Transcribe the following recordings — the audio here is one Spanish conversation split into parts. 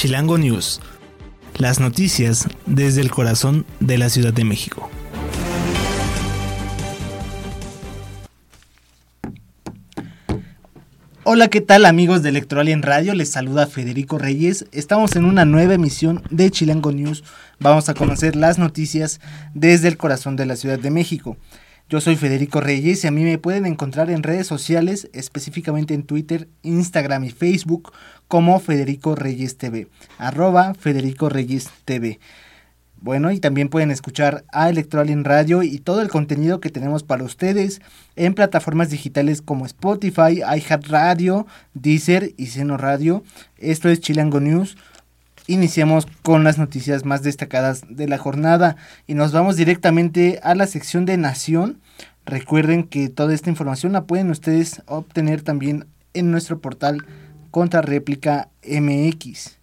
Chilango News. Las noticias desde el corazón de la Ciudad de México. Hola, ¿qué tal amigos de Electroalien Radio? Les saluda Federico Reyes. Estamos en una nueva emisión de Chilango News. Vamos a conocer las noticias desde el corazón de la Ciudad de México. Yo soy Federico Reyes y a mí me pueden encontrar en redes sociales, específicamente en Twitter, Instagram y Facebook como Federico Reyes TV, arroba Federico Reyes TV. Bueno, y también pueden escuchar a Electroalien Radio y todo el contenido que tenemos para ustedes en plataformas digitales como Spotify, iHeartRadio, Deezer y Seno Radio. Esto es Chilango News. Iniciamos con las noticias más destacadas de la jornada y nos vamos directamente a la sección de Nación. Recuerden que toda esta información la pueden ustedes obtener también en nuestro portal contra réplica MX.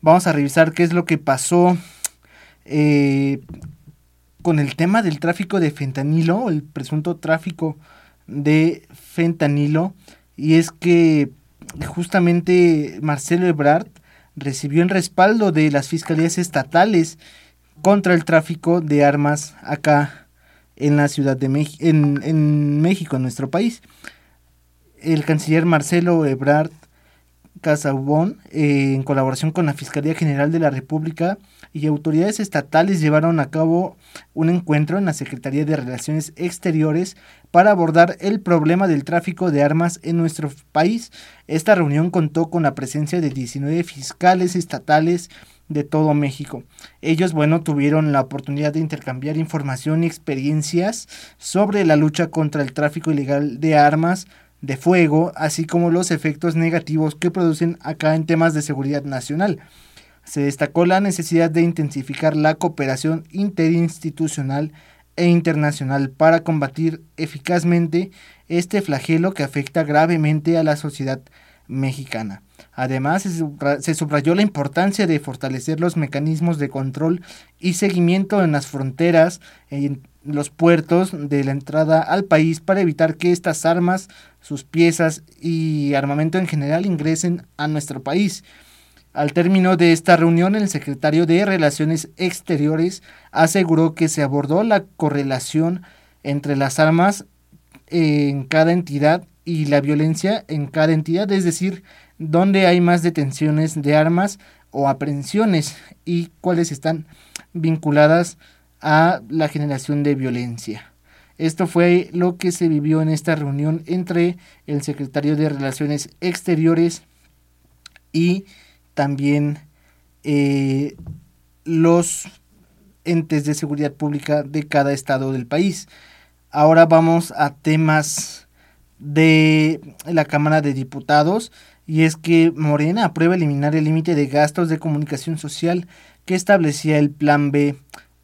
Vamos a revisar qué es lo que pasó eh, con el tema del tráfico de fentanilo, el presunto tráfico de fentanilo. Y es que justamente Marcelo Ebrard recibió el respaldo de las fiscalías estatales contra el tráfico de armas acá en la Ciudad de México, en, en México, en nuestro país. El canciller Marcelo Ebrard Casaubon, eh, en colaboración con la Fiscalía General de la República y autoridades estatales, llevaron a cabo un encuentro en la Secretaría de Relaciones Exteriores para abordar el problema del tráfico de armas en nuestro país. Esta reunión contó con la presencia de 19 fiscales estatales de todo México. Ellos, bueno, tuvieron la oportunidad de intercambiar información y experiencias sobre la lucha contra el tráfico ilegal de armas, de fuego, así como los efectos negativos que producen acá en temas de seguridad nacional. Se destacó la necesidad de intensificar la cooperación interinstitucional e internacional para combatir eficazmente este flagelo que afecta gravemente a la sociedad mexicana. Además, se subrayó la importancia de fortalecer los mecanismos de control y seguimiento en las fronteras, los puertos de la entrada al país para evitar que estas armas, sus piezas y armamento en general ingresen a nuestro país. Al término de esta reunión, el secretario de Relaciones Exteriores aseguró que se abordó la correlación entre las armas en cada entidad y la violencia en cada entidad, es decir, dónde hay más detenciones de armas o aprehensiones y cuáles están vinculadas la generación de violencia. Esto fue lo que se vivió en esta reunión entre el secretario de Relaciones Exteriores y también eh, los entes de seguridad pública de cada estado del país. Ahora vamos a temas de la Cámara de Diputados y es que Morena aprueba eliminar el límite de gastos de comunicación social que establecía el Plan B.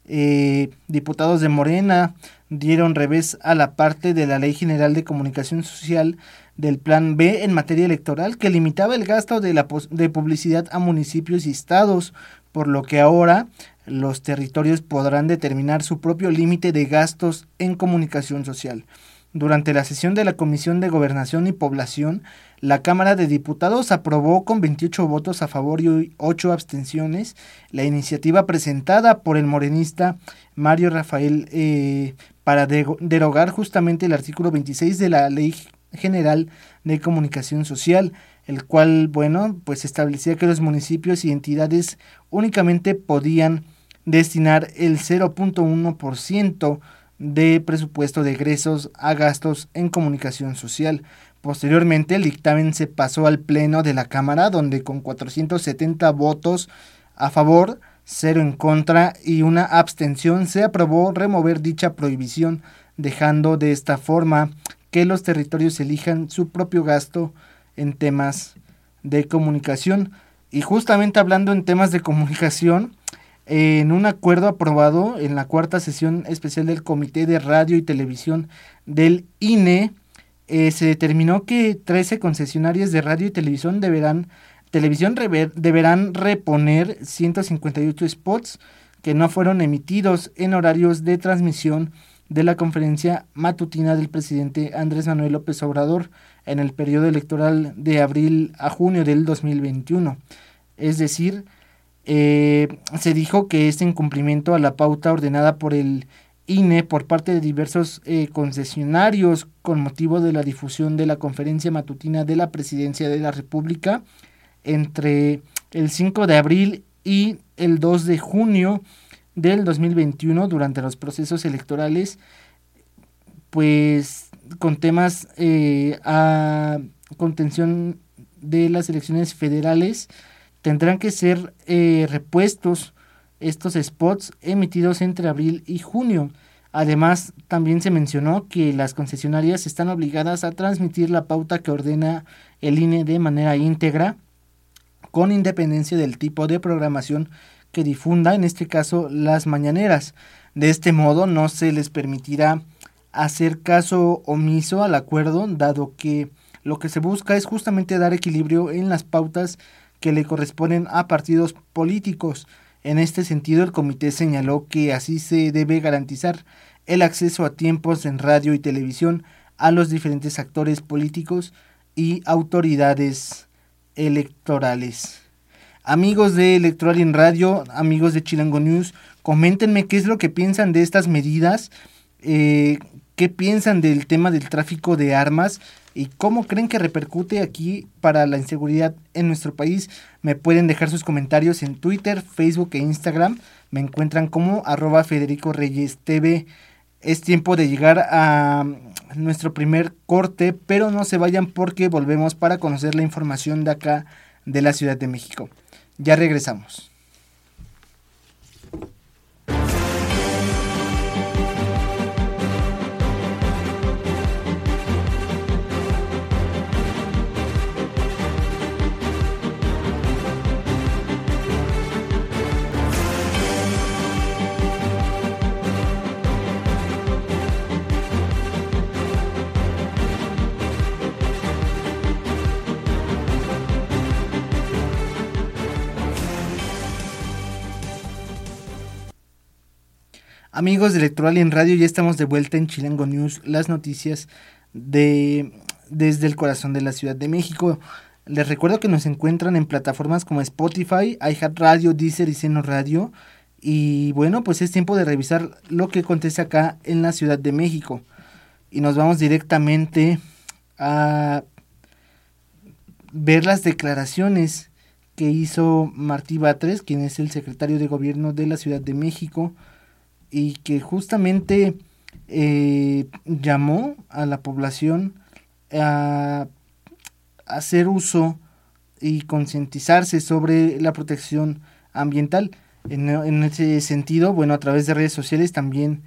Eh, diputados de Morena dieron revés a la parte de la Ley General de Comunicación Social del Plan B en materia electoral que limitaba el gasto de, la de publicidad a municipios y estados, por lo que ahora los territorios podrán determinar su propio límite de gastos en comunicación social. Durante la sesión de la Comisión de Gobernación y Población, la Cámara de Diputados aprobó con 28 votos a favor y 8 abstenciones la iniciativa presentada por el morenista Mario Rafael eh, para derogar justamente el artículo 26 de la Ley General de Comunicación Social, el cual, bueno, pues establecía que los municipios y entidades únicamente podían destinar el 0.1% de presupuesto de egresos a gastos en comunicación social. Posteriormente, el dictamen se pasó al Pleno de la Cámara, donde con 470 votos a favor, cero en contra y una abstención se aprobó remover dicha prohibición, dejando de esta forma que los territorios elijan su propio gasto en temas de comunicación. Y justamente hablando en temas de comunicación, en un acuerdo aprobado en la cuarta sesión especial del Comité de Radio y Televisión del INE, eh, se determinó que 13 concesionarias de radio y televisión deberán, televisión deberán reponer 158 spots que no fueron emitidos en horarios de transmisión de la conferencia matutina del presidente Andrés Manuel López Obrador en el periodo electoral de abril a junio del 2021. Es decir, eh, se dijo que este incumplimiento a la pauta ordenada por el INE por parte de diversos eh, concesionarios con motivo de la difusión de la conferencia matutina de la Presidencia de la República entre el 5 de abril y el 2 de junio del 2021 durante los procesos electorales, pues con temas eh, a contención de las elecciones federales, tendrán que ser eh, repuestos estos spots emitidos entre abril y junio. Además, también se mencionó que las concesionarias están obligadas a transmitir la pauta que ordena el INE de manera íntegra, con independencia del tipo de programación que difunda, en este caso las mañaneras. De este modo no se les permitirá hacer caso omiso al acuerdo, dado que lo que se busca es justamente dar equilibrio en las pautas que le corresponden a partidos políticos. En este sentido, el comité señaló que así se debe garantizar el acceso a tiempos en radio y televisión a los diferentes actores políticos y autoridades electorales. Amigos de Electoral en Radio, amigos de Chilango News, coméntenme qué es lo que piensan de estas medidas, eh, qué piensan del tema del tráfico de armas y cómo creen que repercute aquí para la inseguridad en nuestro país. Me pueden dejar sus comentarios en Twitter, Facebook e Instagram. Me encuentran como arroba Federico Reyes TV. Es tiempo de llegar a nuestro primer corte, pero no se vayan porque volvemos para conocer la información de acá de la Ciudad de México. Ya regresamos. Amigos de Electoral en Radio, ya estamos de vuelta en Chilango News, las noticias de desde el corazón de la Ciudad de México. Les recuerdo que nos encuentran en plataformas como Spotify, iHeartRadio, Deezer y Seno Radio. Y bueno, pues es tiempo de revisar lo que acontece acá en la Ciudad de México. Y nos vamos directamente a ver las declaraciones que hizo Martí Batres, quien es el secretario de gobierno de la Ciudad de México, y que justamente eh, llamó a la población a hacer uso y concientizarse sobre la protección ambiental. En, en, ese sentido, bueno, a través de redes sociales también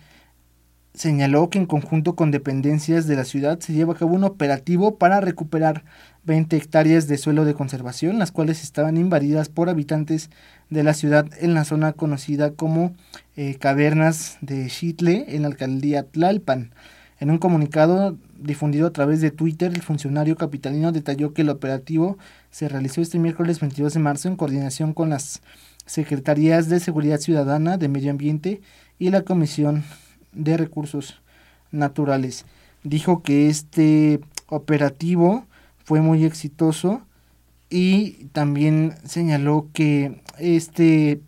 señaló que en conjunto con dependencias de la ciudad se lleva a cabo un operativo para recuperar 20 hectáreas de suelo de conservación, las cuales estaban invadidas por habitantes de la ciudad en la zona conocida como eh, Cavernas de Chitle, en la alcaldía Tlalpan. En un comunicado difundido a través de Twitter, el funcionario capitalino detalló que el operativo se realizó este miércoles 22 de marzo en coordinación con las Secretarías de Seguridad Ciudadana, de Medio Ambiente y la Comisión de Recursos Naturales. Dijo que este operativo fue muy exitoso y también señaló que este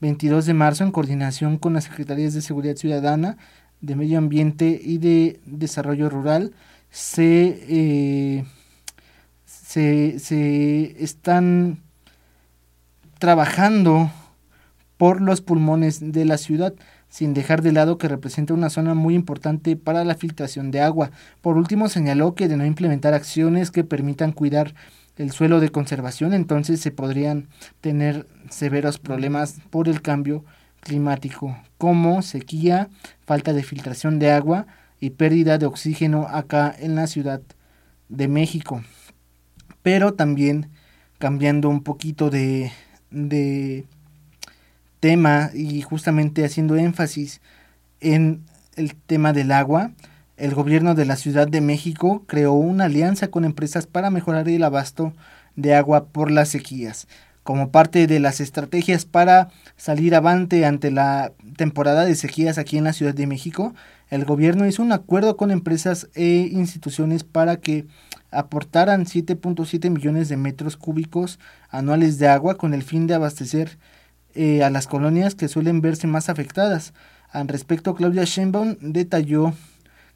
22 de marzo, en coordinación con las Secretarías de Seguridad Ciudadana, de Medio Ambiente y de Desarrollo Rural, se, eh, se, se están trabajando por los pulmones de la ciudad sin dejar de lado que representa una zona muy importante para la filtración de agua. Por último, señaló que de no implementar acciones que permitan cuidar el suelo de conservación, entonces se podrían tener severos problemas por el cambio climático, como sequía, falta de filtración de agua y pérdida de oxígeno acá en la Ciudad de México. Pero también cambiando un poquito de, de tema y justamente haciendo énfasis en el tema del agua, el gobierno de la Ciudad de México creó una alianza con empresas para mejorar el abasto de agua por las sequías. Como parte de las estrategias para salir avante ante la temporada de sequías aquí en la Ciudad de México, el gobierno hizo un acuerdo con empresas e instituciones para que aportaran 7.7 millones de metros cúbicos anuales de agua con el fin de abastecer eh, a las colonias que suelen verse más afectadas. Al respecto, Claudia Sheinbaum detalló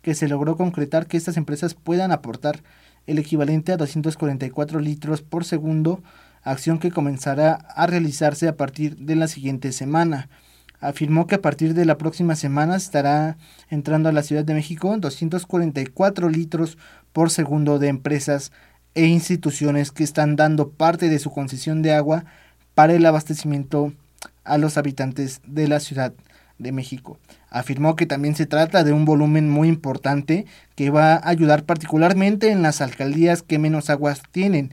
que se logró concretar que estas empresas puedan aportar el equivalente a 244 litros por segundo, acción que comenzará a realizarse a partir de la siguiente semana. Afirmó que a partir de la próxima semana estará entrando a la Ciudad de México 244 litros por segundo de empresas e instituciones que están dando parte de su concesión de agua para el abastecimiento a los habitantes de la Ciudad de México. Afirmó que también se trata de un volumen muy importante que va a ayudar particularmente en las alcaldías que menos aguas tienen,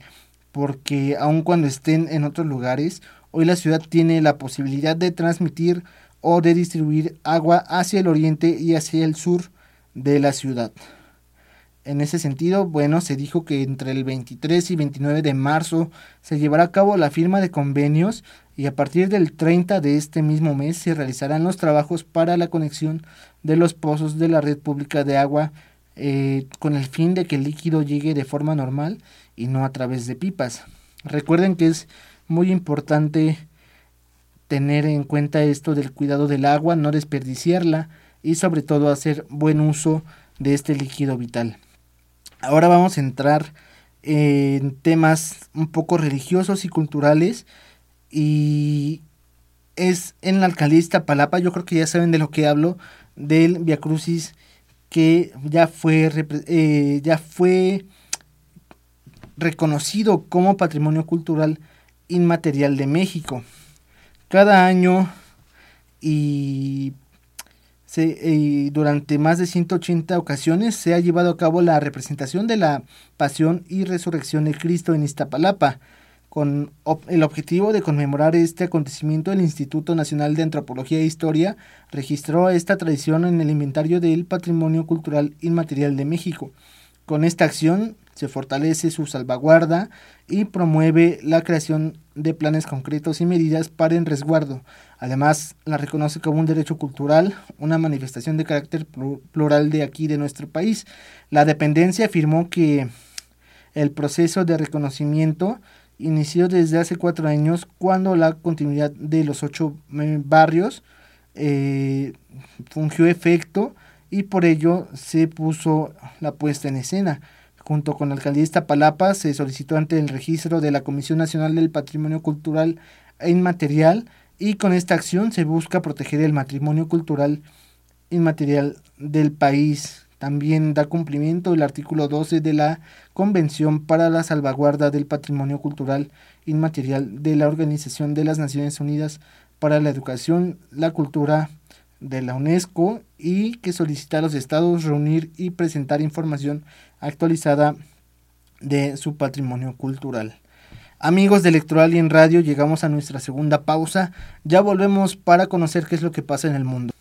porque aun cuando estén en otros lugares, hoy la ciudad tiene la posibilidad de transmitir o de distribuir agua hacia el oriente y hacia el sur de la ciudad. En ese sentido, bueno, se dijo que entre el 23 y 29 de marzo se llevará a cabo la firma de convenios y a partir del 30 de este mismo mes se realizarán los trabajos para la conexión de los pozos de la red pública de agua eh, con el fin de que el líquido llegue de forma normal y no a través de pipas. Recuerden que es muy importante tener en cuenta esto del cuidado del agua, no desperdiciarla y sobre todo hacer buen uso de este líquido vital. Ahora vamos a entrar en temas un poco religiosos y culturales y es en la alcaldía Palapa, yo creo que ya saben de lo que hablo, del Via Crucis que ya fue, eh, ya fue reconocido como Patrimonio Cultural Inmaterial de México. Cada año y se, durante más de 180 ocasiones se ha llevado a cabo la representación de la pasión y resurrección de Cristo en Iztapalapa. Con el objetivo de conmemorar este acontecimiento, el Instituto Nacional de Antropología e Historia registró esta tradición en el inventario del Patrimonio Cultural Inmaterial de México. Con esta acción se fortalece su salvaguarda y promueve la creación de planes concretos y medidas para el resguardo. Además, la reconoce como un derecho cultural, una manifestación de carácter plural de aquí de nuestro país. La dependencia afirmó que el proceso de reconocimiento inició desde hace cuatro años cuando la continuidad de los ocho eh, barrios eh, fungió efecto y por ello se puso la puesta en escena. Junto con la alcaldía Palapa se solicitó ante el registro de la Comisión Nacional del Patrimonio Cultural e Inmaterial y con esta acción se busca proteger el matrimonio cultural inmaterial del país. También da cumplimiento el artículo 12 de la Convención para la Salvaguarda del Patrimonio Cultural Inmaterial de la Organización de las Naciones Unidas para la Educación, la Cultura de la UNESCO y que solicita a los estados reunir y presentar información actualizada de su patrimonio cultural. Amigos de Electoral y en Radio, llegamos a nuestra segunda pausa. Ya volvemos para conocer qué es lo que pasa en el mundo.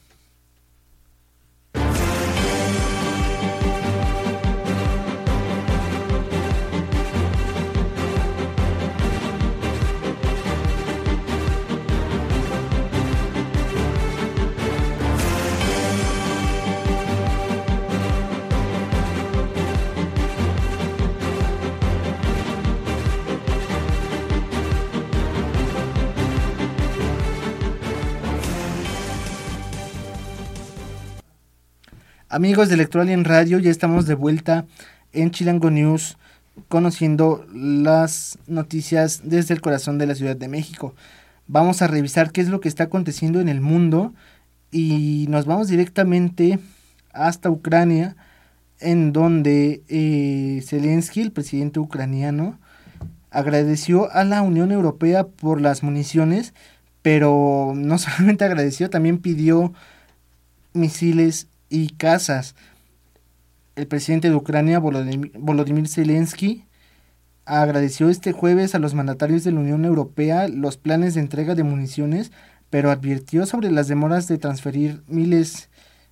Amigos de en Radio, ya estamos de vuelta en Chilango News conociendo las noticias desde el corazón de la Ciudad de México. Vamos a revisar qué es lo que está aconteciendo en el mundo y nos vamos directamente hasta Ucrania, en donde eh, Zelensky, el presidente ucraniano, agradeció a la Unión Europea por las municiones, pero no solamente agradeció, también pidió misiles y casas. El presidente de Ucrania, Volodymyr Zelensky, agradeció este jueves a los mandatarios de la Unión Europea los planes de entrega de municiones, pero advirtió sobre las demoras de transferir miles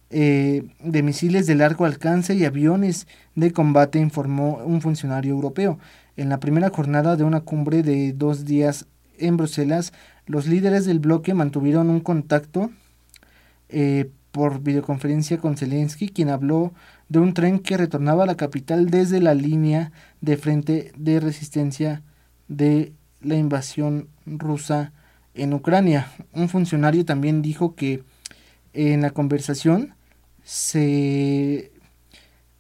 eh, de misiles de largo alcance y aviones de combate, informó un funcionario europeo. En la primera jornada de una cumbre de dos días en Bruselas, los líderes del bloque mantuvieron un contacto eh, por videoconferencia con Zelensky, quien habló de un tren que retornaba a la capital desde la línea de frente de resistencia de la invasión rusa en Ucrania. Un funcionario también dijo que en la conversación se,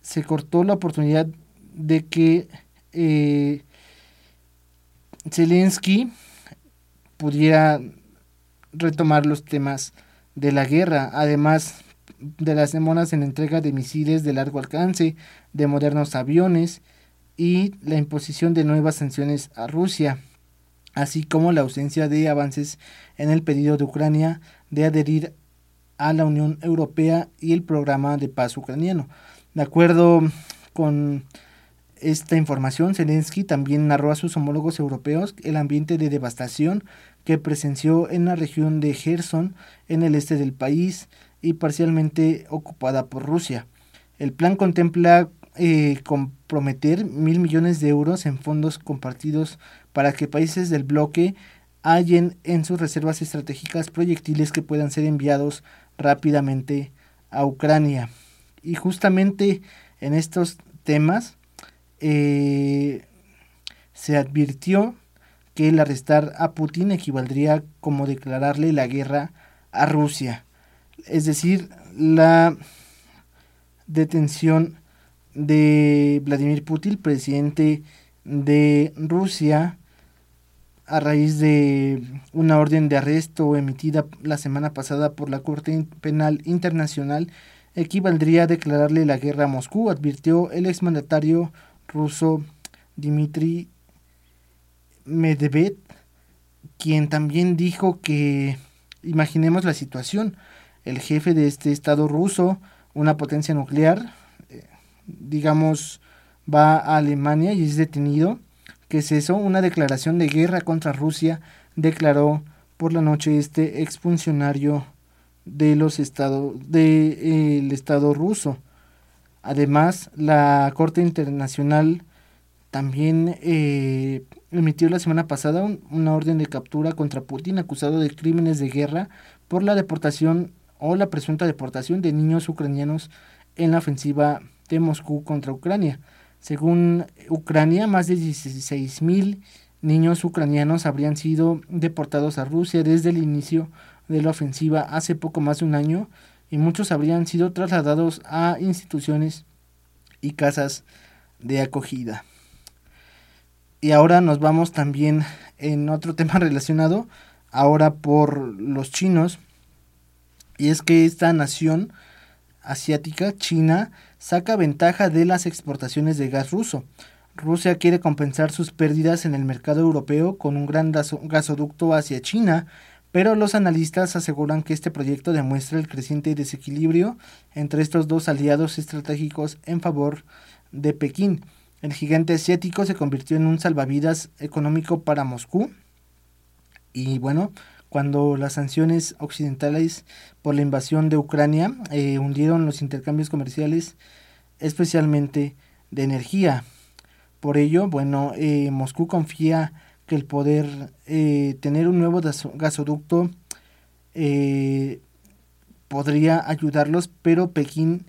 se cortó la oportunidad de que eh, Zelensky pudiera retomar los temas de la guerra, además de las demoras en entrega de misiles de largo alcance, de modernos aviones y la imposición de nuevas sanciones a Rusia, así como la ausencia de avances en el pedido de Ucrania de adherir a la Unión Europea y el programa de paz ucraniano. De acuerdo con esta información, Zelensky también narró a sus homólogos europeos el ambiente de devastación que presenció en la región de Gerson, en el este del país y parcialmente ocupada por Rusia. El plan contempla eh, comprometer mil millones de euros en fondos compartidos para que países del bloque hallen en sus reservas estratégicas proyectiles que puedan ser enviados rápidamente a Ucrania. Y justamente en estos temas eh, se advirtió que el arrestar a Putin equivaldría como declararle la guerra a Rusia. Es decir, la detención de Vladimir Putin, presidente de Rusia, a raíz de una orden de arresto emitida la semana pasada por la Corte Penal Internacional, equivaldría a declararle la guerra a Moscú, advirtió el exmandatario ruso Dmitry Medvedev, quien también dijo que, imaginemos la situación, el jefe de este estado ruso, una potencia nuclear, eh, digamos, va a Alemania y es detenido. ¿Qué es eso? Una declaración de guerra contra Rusia, declaró por la noche este exfuncionario de los estados del de, estado ruso. Además, la Corte Internacional también eh, emitió la semana pasada una orden de captura contra Putin acusado de crímenes de guerra por la deportación o la presunta deportación de niños ucranianos en la ofensiva de Moscú contra Ucrania. Según Ucrania, más de 16.000 niños ucranianos habrían sido deportados a Rusia desde el inicio de la ofensiva hace poco más de un año y muchos habrían sido trasladados a instituciones y casas de acogida. Y ahora nos vamos también en otro tema relacionado, ahora por los chinos, y es que esta nación asiática, China, saca ventaja de las exportaciones de gas ruso. Rusia quiere compensar sus pérdidas en el mercado europeo con un gran gasoducto hacia China, pero los analistas aseguran que este proyecto demuestra el creciente desequilibrio entre estos dos aliados estratégicos en favor de Pekín. El gigante asiático se convirtió en un salvavidas económico para Moscú. Y bueno, cuando las sanciones occidentales por la invasión de Ucrania eh, hundieron los intercambios comerciales, especialmente de energía. Por ello, bueno, eh, Moscú confía que el poder eh, tener un nuevo gasoducto podría ayudarlos, pero Pekín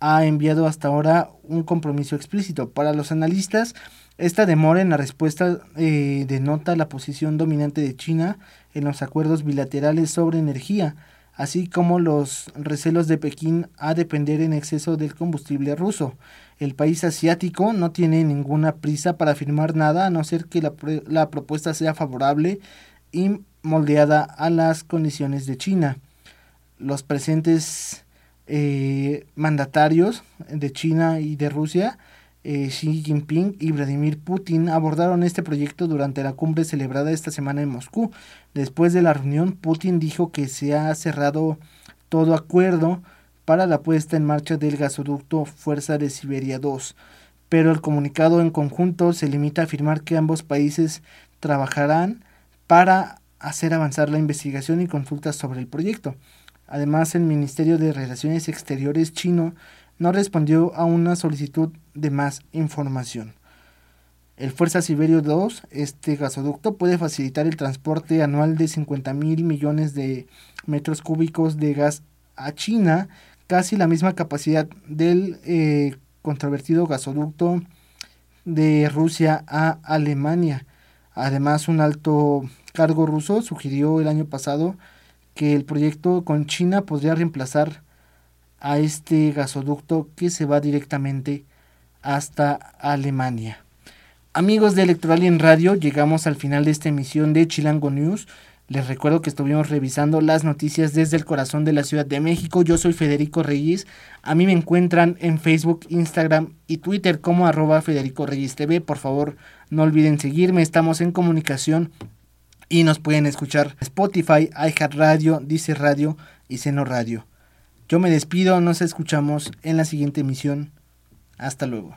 ha enviado hasta ahora un compromiso explícito. Para los analistas, esta demora en la respuesta eh, denota la posición dominante de China en los acuerdos bilaterales sobre energía, así como los recelos de Pekín a depender en exceso del combustible ruso. El país asiático no tiene ninguna prisa para firmar nada a no ser que la, propuesta sea favorable y moldeada a las condiciones de China. Los presentes eh, mandatarios de China y de Rusia, eh, Xi Jinping y Vladimir Putin, abordaron este proyecto durante la cumbre celebrada esta semana en Moscú. Después de la reunión, Putin dijo que se ha cerrado todo acuerdo para la puesta en marcha del gasoducto Fuerza de Siberia 2, pero el comunicado en conjunto se limita a afirmar que ambos países trabajarán para hacer avanzar la investigación y consultas sobre el proyecto. Además, el Ministerio de Relaciones Exteriores chino no respondió a una solicitud de más información. El Fuerza Siberio 2, este gasoducto, puede facilitar el transporte anual de 50 mil millones de metros cúbicos de gas a China casi la misma capacidad del eh, controvertido gasoducto de Rusia a Alemania. Además, un alto cargo ruso sugirió el año pasado que el proyecto con China podría reemplazar a este gasoducto que se va directamente hasta Alemania. Amigos de Electoral y en Radio, llegamos al final de esta emisión de Chilango News. Les recuerdo que estuvimos revisando las noticias desde el corazón de la Ciudad de México. Yo soy Federico Reyes. A mí me encuentran en Facebook, Instagram y Twitter como arroba Federico Reyes TV. Por favor, no olviden seguirme. Estamos en comunicación y nos pueden escuchar Spotify, iHeartRadio, Dice Radio y Seno Radio. Yo me despido, nos escuchamos en la siguiente emisión. Hasta luego.